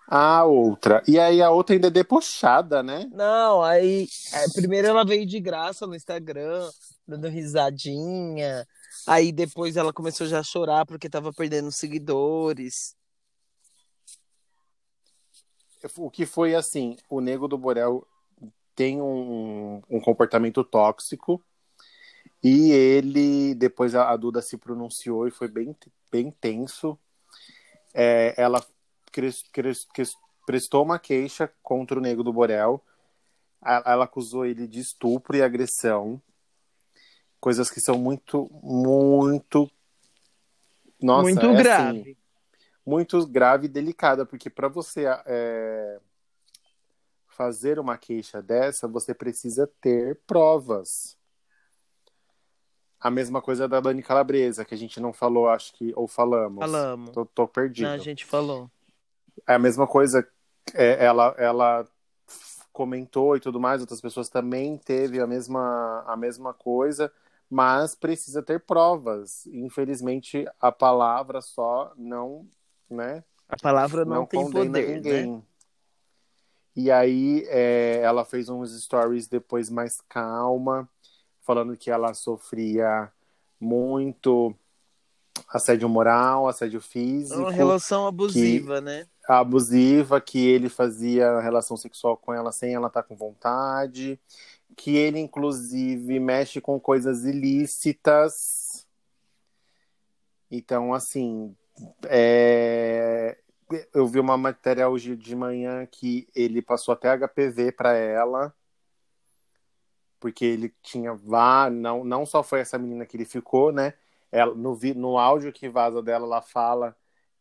A outra. E aí a outra ainda é debochada, né? Não, aí. é, primeiro ela veio de graça no Instagram, dando risadinha. Aí depois ela começou já a chorar porque tava perdendo seguidores. O que foi assim, o Nego do Borel tem um, um comportamento tóxico e ele, depois a, Duda se pronunciou e foi bem, bem tenso. É, ela prestou uma queixa contra o Nego do Borel. Ela acusou ele de estupro e agressão. Coisas que são muito, muito. Nossa, Muito é assim, grave. muito grave e delicada, porque para você é, fazer uma queixa dessa, você precisa ter provas. A mesma coisa da Dani Calabresa, que a gente não falou, acho que, ou falamos. Falamos. Tô, tô perdido. Não, a gente falou. É a mesma coisa, é, ela, ela comentou e tudo mais, outras pessoas também teve a mesma, a mesma coisa, mas precisa ter provas. Infelizmente, a palavra só não, né? A palavra não, não tem poder, ninguém. né? E aí é, ela fez uns stories depois mais calma, falando que ela sofria muito assédio moral, assédio físico, uma relação abusiva, né? abusiva, que ele fazia relação sexual com ela sem ela estar com vontade, que ele inclusive mexe com coisas ilícitas. Então, assim, é, eu vi uma matéria hoje de manhã que ele passou até HPV para ela, porque ele tinha vá, não, não só foi essa menina que ele ficou, né? Ela, no, no áudio que vaza dela, ela fala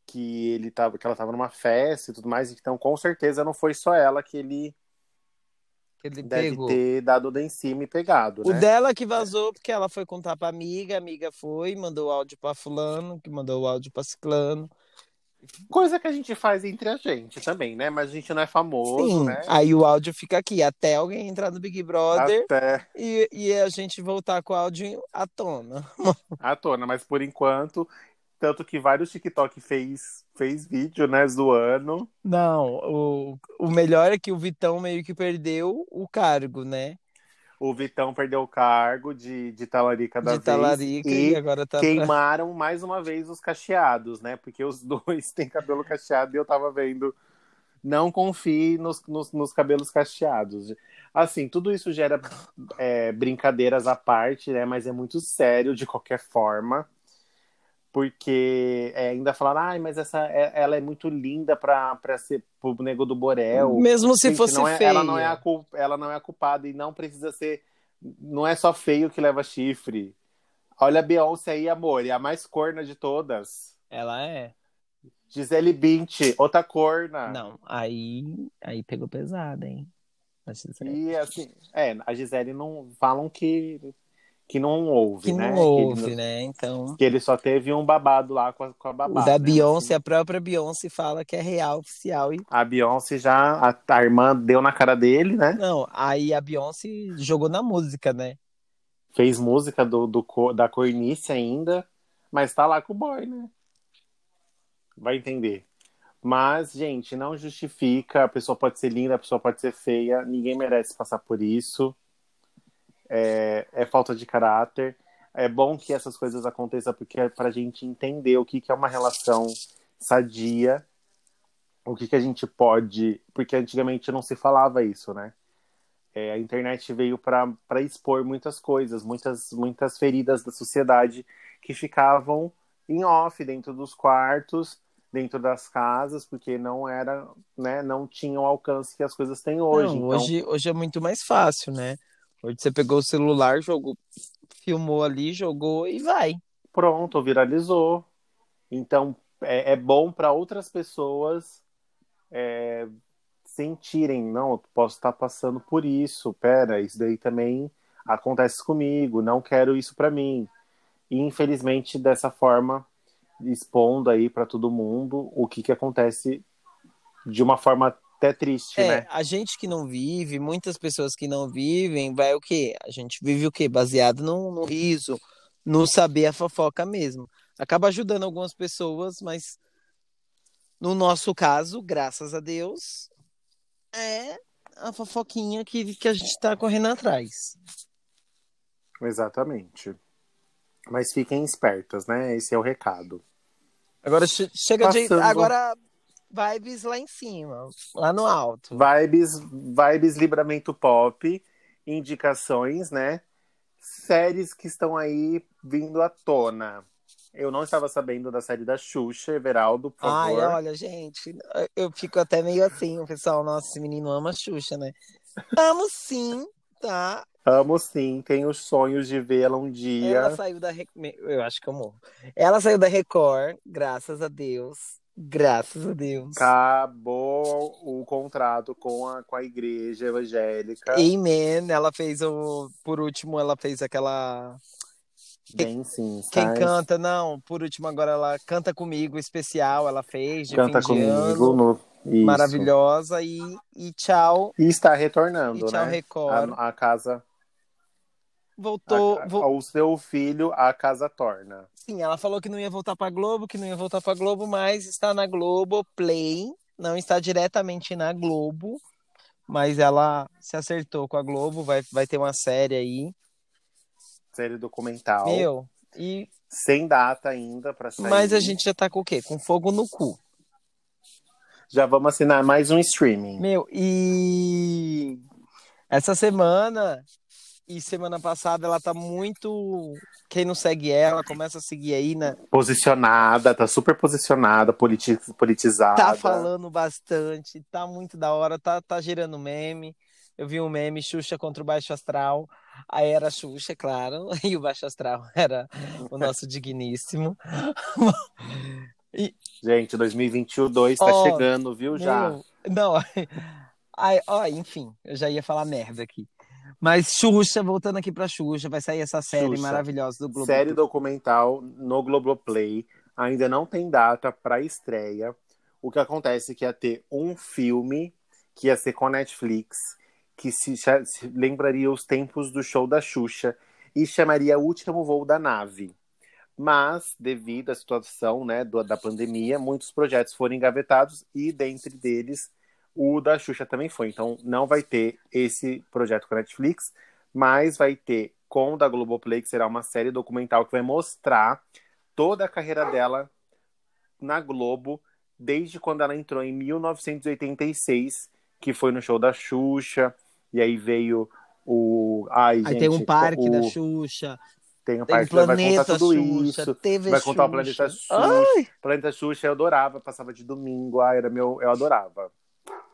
que ele tava, que ela estava numa festa e tudo mais, então com certeza não foi só ela que ele Que ele deve pegou. ter dado o em cima e pegado, O né? dela que vazou porque ela foi contar pra amiga, a amiga foi, mandou o áudio pra fulano, que mandou o áudio pra ciclano. Coisa que a gente faz entre a gente também, né? Mas a gente não é famoso, Sim, né? aí o áudio fica aqui, até alguém entrar no Big Brother Até e, e a gente voltar com o áudio à tona. à tona, mas por enquanto, tanto que vários TikTok fez, fez vídeo, né, zoando. Não, o, o melhor é que o Vitão meio que perdeu o cargo, né? O Vitão perdeu o cargo de, de talarica da De vez talarica e e agora tá pra... queimaram mais uma vez os cacheados, né? Porque os dois têm cabelo cacheado e eu tava vendo. Não confie nos, nos, nos cabelos cacheados. Assim, tudo isso gera é, brincadeiras à parte, né? Mas é muito sério de qualquer forma. Porque é, ainda falaram, ai, mas essa, é- ela é muito linda pra, pra ser pro Nego do Borel. Mesmo se Gente, fosse não é- feia. Ela não, é a ela não é a culpada e não precisa ser. Não é só feio que leva chifre. Olha a Beyoncé aí, amor, é a mais corna de todas. Ela é. Gisele Bündchen, outra corna. Não, aí, aí pegou pesado, hein? A Gisele. E assim, é, a Gisele não falam que, que não ouve, Que né? não Que ouve, ele, né? Então. que ele só teve um babado lá com a, com a babá. da né? Beyoncé, a própria Beyoncé fala que é real, oficial. E... A Beyoncé já, a, a irmã deu na cara dele, né? Não, aí a Beyoncé jogou na música, né? Fez música do, do, da cornice ainda, mas tá lá com o boy, né? Vai entender. Mas, gente, não justifica. A pessoa pode ser linda, a pessoa pode ser feia. Ninguém merece passar por isso. É, é falta de caráter. É bom que essas coisas aconteçam porque é pra gente entender o que, que é uma relação sadia, o que, que a gente pode. Porque antigamente não se falava isso, né? É, a internet veio para expor muitas coisas, muitas, muitas feridas da sociedade que ficavam em off dentro dos quartos, dentro das casas, porque não era, né, não tinham o alcance que as coisas têm hoje. Não, então, hoje, hoje é muito mais fácil, né? Hoje você pegou o celular, jogou, filmou ali, jogou e vai. pronto, viralizou. Então, é, é bom para outras pessoas é, sentirem, não, posso estar passando por isso, pera, isso daí também acontece comigo, não quero isso para mim. E infelizmente dessa forma expondo aí para todo mundo o que que acontece de uma forma até triste, É, né? a gente que não vive, muitas pessoas que não vivem, vai o quê? A gente vive o quê? Baseado no, no riso, no saber a fofoca mesmo. Acaba ajudando algumas pessoas, mas no nosso caso, graças a Deus, é a fofoquinha que, que a gente tá correndo atrás. Exatamente. Mas fiquem espertas, né? Esse é o recado. Agora che- chega de. Passando. Agora vibes lá em cima, lá no alto. Vibes, vibes Livramento Pop, indicações, né? Séries que estão aí vindo à tona. Eu não estava sabendo da série da Xuxa, Everaldo, por Ai, favor. olha, gente, eu fico até meio assim, o pessoal, nossa, esse menino ama a Xuxa, né? Amo sim, tá? Amo sim, tenho sonhos de vê-la um dia. Ela saiu da Re- eu acho que eu morro. Ela saiu da Record, graças a Deus. Graças a Deus. Acabou o contrato com a, com a igreja evangélica. Amen. Ela fez o. Por último, ela fez aquela. Bem sim, Quem sai. canta, não. Por último, agora ela canta comigo, especial. Ela fez de Canta comigo. ano. No... Maravilhosa. E, e tchau. E está retornando, E tchau, né? Record. A, a casa. Voltou. a- vo- O seu filho, a casa torna. Sim, ela falou que não ia voltar pra Globo, que não ia voltar pra Globo, mas está na Globo Play. Não está diretamente na Globo, mas ela se acertou com a Globo. Vai, vai ter uma série aí. Série documental. Meu, e Sem data ainda pra sair. mas a gente já tá com o quê? Com fogo no cu. Já vamos assinar mais um streaming. Meu, e essa semana e semana passada ela tá muito. Quem não segue ela, começa a seguir aí, né? Posicionada, tá super posicionada, politi politizada. Tá falando bastante, tá muito da hora, tá, tá gerando meme. Eu vi um meme, Xuxa contra o Baixo Astral. Aí era a Xuxa, claro, e o Baixo Astral era o nosso digníssimo. Gente, 2022 tá Ó, chegando, viu? Já. Meu, não, aí, ó, enfim, eu já ia falar merda aqui. Mas Xuxa, voltando aqui pra Xuxa, vai sair essa série Xuxa. maravilhosa do Globo. Série documental no Globoplay. Ainda não tem data para estreia. O que acontece é que ia ter um filme que ia ser com a Netflix, que se, se lembraria os tempos do show da Xuxa e chamaria O Último Voo da Nave. Mas, devido à situação né, do- da pandemia, muitos projetos foram engavetados e, dentre deles, o da Xuxa também foi. Então, não vai ter esse projeto com a Netflix, mas vai ter com o da Globoplay, que será uma série documental que vai mostrar toda a carreira dela na Globo, desde quando ela entrou em 1986, que foi no show da Xuxa, e aí veio o. Ai, Aí gente, tem um parque o... da Xuxa, Tem um tem parque que vai contar tudo Xuxa, isso. TV Vai contar o Xuxa. Planeta Xuxa. Ai, Planeta Xuxa eu adorava, passava de domingo, ah, era meu, eu adorava.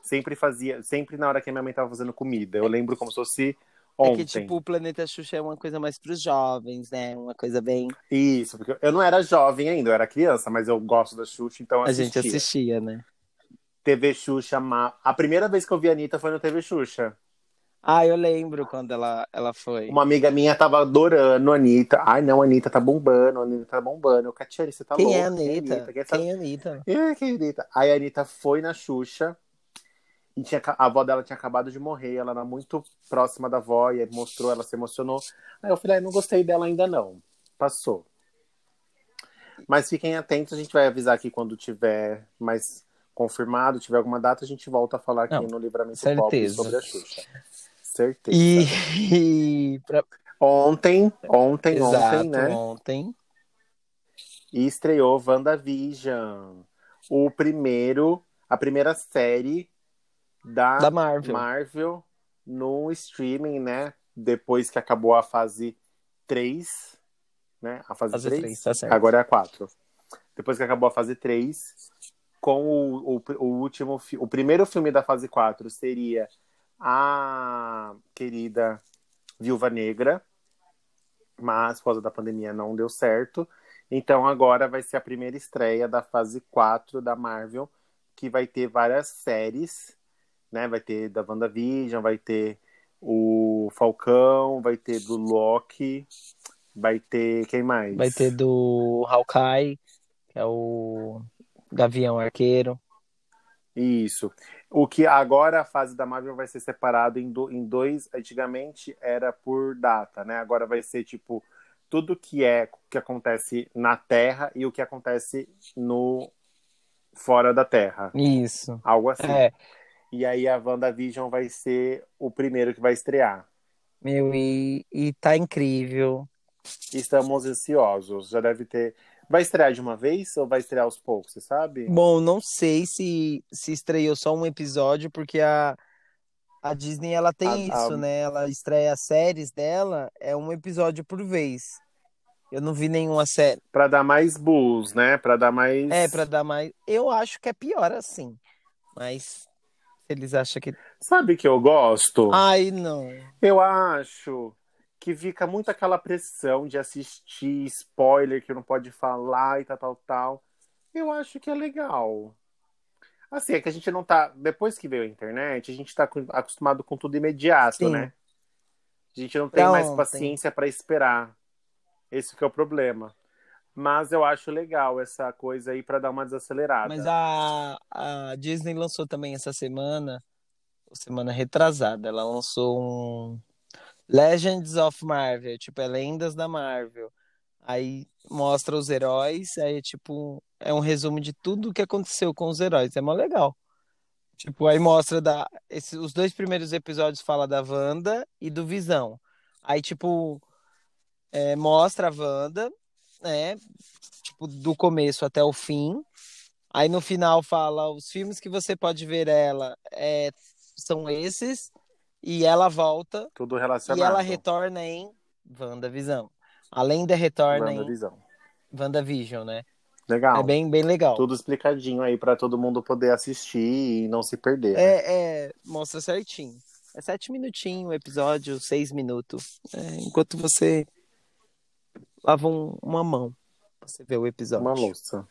Sempre fazia, sempre na hora que a minha mãe tava fazendo comida. Eu lembro como se fosse é ontem. que tipo, o Planeta Xuxa é uma coisa mais pros jovens, né? Uma coisa bem... Isso, porque eu não era jovem ainda, eu era criança, mas eu gosto da Xuxa, então eu A gente assistia. assistia, né? TV Xuxa, a primeira vez que eu vi a Anitta foi no TV Xuxa. Ah, eu lembro quando ela, ela foi. Uma amiga minha tava adorando a Anitta. Ai, não, a Anitta tá bombando, a Anitta tá bombando. Eu, Catiane, você tá Quem louca? é a Anitta? Quem é Quem é a Anitta? É, que Anitta. Aí a Anitta foi na Xuxa e tinha, a avó dela tinha acabado de morrer. Ela era muito próxima da avó e aí mostrou, ela se emocionou. Aí eu falei, "Ai, não gostei dela ainda não. Passou. Mas fiquem atentos, a gente vai avisar aqui quando tiver mais confirmado, tiver alguma data, a gente volta a falar aqui Não, no Livramento certeza. Pop sobre a Xuxa. Certeza. E, e pra... Ontem, ontem, Exato, ontem, né? ontem. E estreou WandaVision. O primeiro, a primeira série da, Da Marvel. Marvel no streaming, né? Depois que acabou a fase 3, né? A fase, Fase 3? três, tá certo. Agora é a 4. Depois que acabou a fase 3, com o, o, o último o primeiro filme da fase 4 seria a querida Viúva Negra, mas por causa da pandemia não deu certo. Então agora vai ser a primeira estreia da fase 4 da Marvel, que vai ter várias séries né? Vai ter da WandaVision, vai ter o Falcão, vai ter do Loki, vai ter quem mais? Vai ter do Hawkeye, que é o Gavião Arqueiro. Isso. O que agora a fase da Marvel vai ser separado em, do, em dois. Antigamente era por data, né? Agora vai ser tipo tudo que é que acontece na Terra e o que acontece no fora da Terra. Isso. Algo assim. É. E aí a WandaVision vai ser o primeiro que vai estrear. Meu, e, e tá incrível. Estamos ansiosos. Já deve ter. Vai estrear de uma vez ou vai estrear aos poucos, você sabe? Bom, não sei se, se estreou só um episódio, porque a, a Disney ela tem A- isso, a- né? Ela estreia as séries dela, é um episódio por vez. Eu não vi nenhuma série. Pra dar mais buzz, né? Pra dar mais. É, pra dar mais. Eu acho que é pior assim. Mas eles acham que. Sabe que eu gosto? Ai, não. Eu acho que fica muito aquela pressão de assistir spoiler que não pode falar e tal, tal, tal. Eu acho que é legal. Assim, é que a gente não tá. Depois que veio a internet, a gente tá acostumado com tudo imediato, Sim. né? A gente não tem Pra mais ontem. paciência pra esperar. Esse que é o problema. Mas eu acho legal essa coisa aí pra dar uma desacelerada. Mas a, a Disney lançou também essa semana, semana retrasada, ela lançou um Legends of Marvel, tipo, é Lendas da Marvel. Aí mostra os heróis, aí tipo, é um resumo de tudo o que aconteceu com os heróis. É mó legal. Tipo, aí mostra da esse, os dois primeiros episódios fala da Wanda e do Visão. Aí tipo, é, mostra a Wanda, né? Tipo, do começo até o fim. Aí no final fala os filmes que você pode ver ela é, são esses e ela volta Tudo e relacionado. ela retorna em WandaVisão. Além da retorna em WandaVision. Né? Legal. É bem, bem legal. Tudo explicadinho aí pra todo mundo poder assistir e não se perder. né? É, é, mostra certinho. É sete minutinhos o episódio, seis minutos. É, enquanto você lava um- uma mão, você vê o episódio. Uma louça.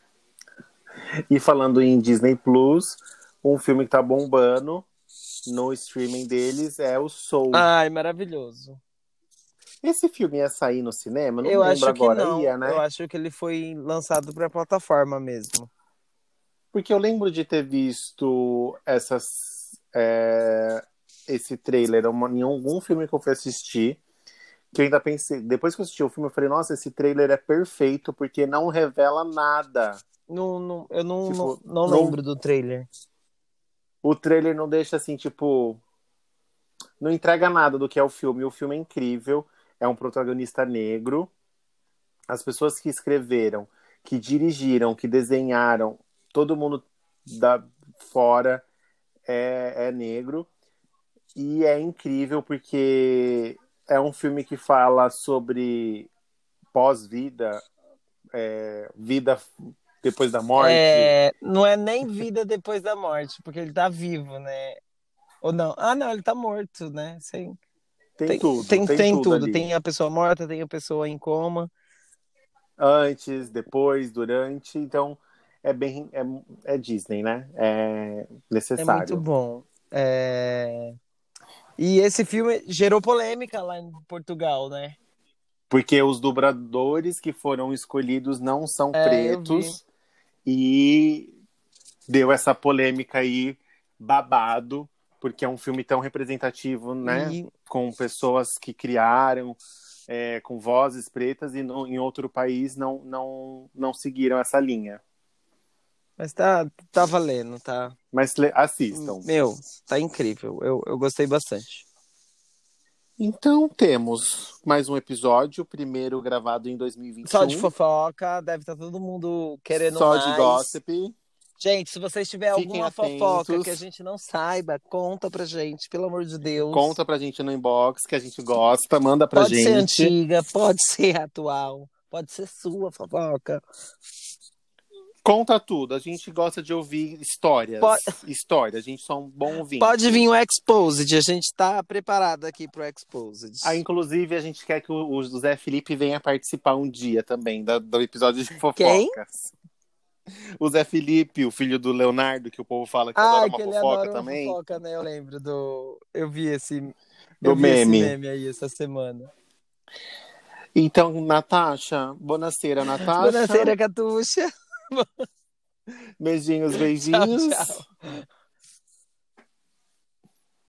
E falando em Disney Plus, um filme que tá bombando no streaming deles é o Soul. Ai, maravilhoso. Esse filme ia sair no cinema? Não eu lembro acho agora. que não. Ia, né? Eu acho que ele foi lançado pra plataforma mesmo. Porque eu lembro de ter visto essas, é, esse trailer em algum filme que eu fui assistir. Que eu ainda pensei, depois que eu assisti o filme, eu falei, nossa, esse trailer é perfeito, porque não revela nada. Não, não, eu não, Tipo, não, não lembro do trailer. o trailer não deixa assim, tipo. Não entrega nada do que é o filme. O filme é incrível. É um protagonista negro. As pessoas que escreveram, que dirigiram, que desenharam, todo mundo da fora é, é negro. E é incrível porque é um filme que fala sobre pós-vida, é, vida depois da morte. É, não é nem vida depois da morte, porque ele tá vivo, né? Ou não? Ah, não, ele tá morto, né? Sim. Tem, tudo. Tem, tem tudo. ali. Tem a pessoa morta, tem a pessoa em coma. antes, depois, durante. Então, é bem. É, é Disney, né? É É necessário. muito bom. É, E esse filme gerou polêmica lá em Portugal, né? Porque os dubladores que foram escolhidos não são É, pretos. E deu essa polêmica aí, babado, porque é um filme tão representativo, né? E Com pessoas que criaram. é, com vozes pretas e no- em outro país não, não, não seguiram essa linha. Mas tá, tá valendo, tá? Mas assistam. Meu, tá incrível. Eu, eu gostei bastante. Então temos mais um episódio, primeiro gravado em 2021. Só de fofoca, deve estar todo mundo querendo Só mais. de gossip. Gente, se vocês tiverem Fiquem alguma fofoca atentos. que a gente não saiba, conta pra gente, pelo amor de Deus. Conta pra gente no inbox que a gente gosta, manda pra pode gente. ser antiga, pode ser atual, pode ser sua fofoca. Conta tudo. A gente gosta de ouvir histórias. Pode- História, a gente só é um bom ouvinte. Pode vir o Exposed, a gente tá preparado aqui pro Exposed. Ah, inclusive, a gente quer que o, o José Felipe venha participar um dia também da- do episódio de fofocas. O Zé Felipe, o filho do Leonardo, que o povo fala que Ah, adora uma que fofoca adora uma também. fofoca, né? Eu lembro do. Eu vi esse. Do eu vi esse meme. meme aí essa semana. Então, Natasha, bonaceira, Natasha. Bonaceira, Catuxa. Beijinhos, beijinhos. Tchau, tchau.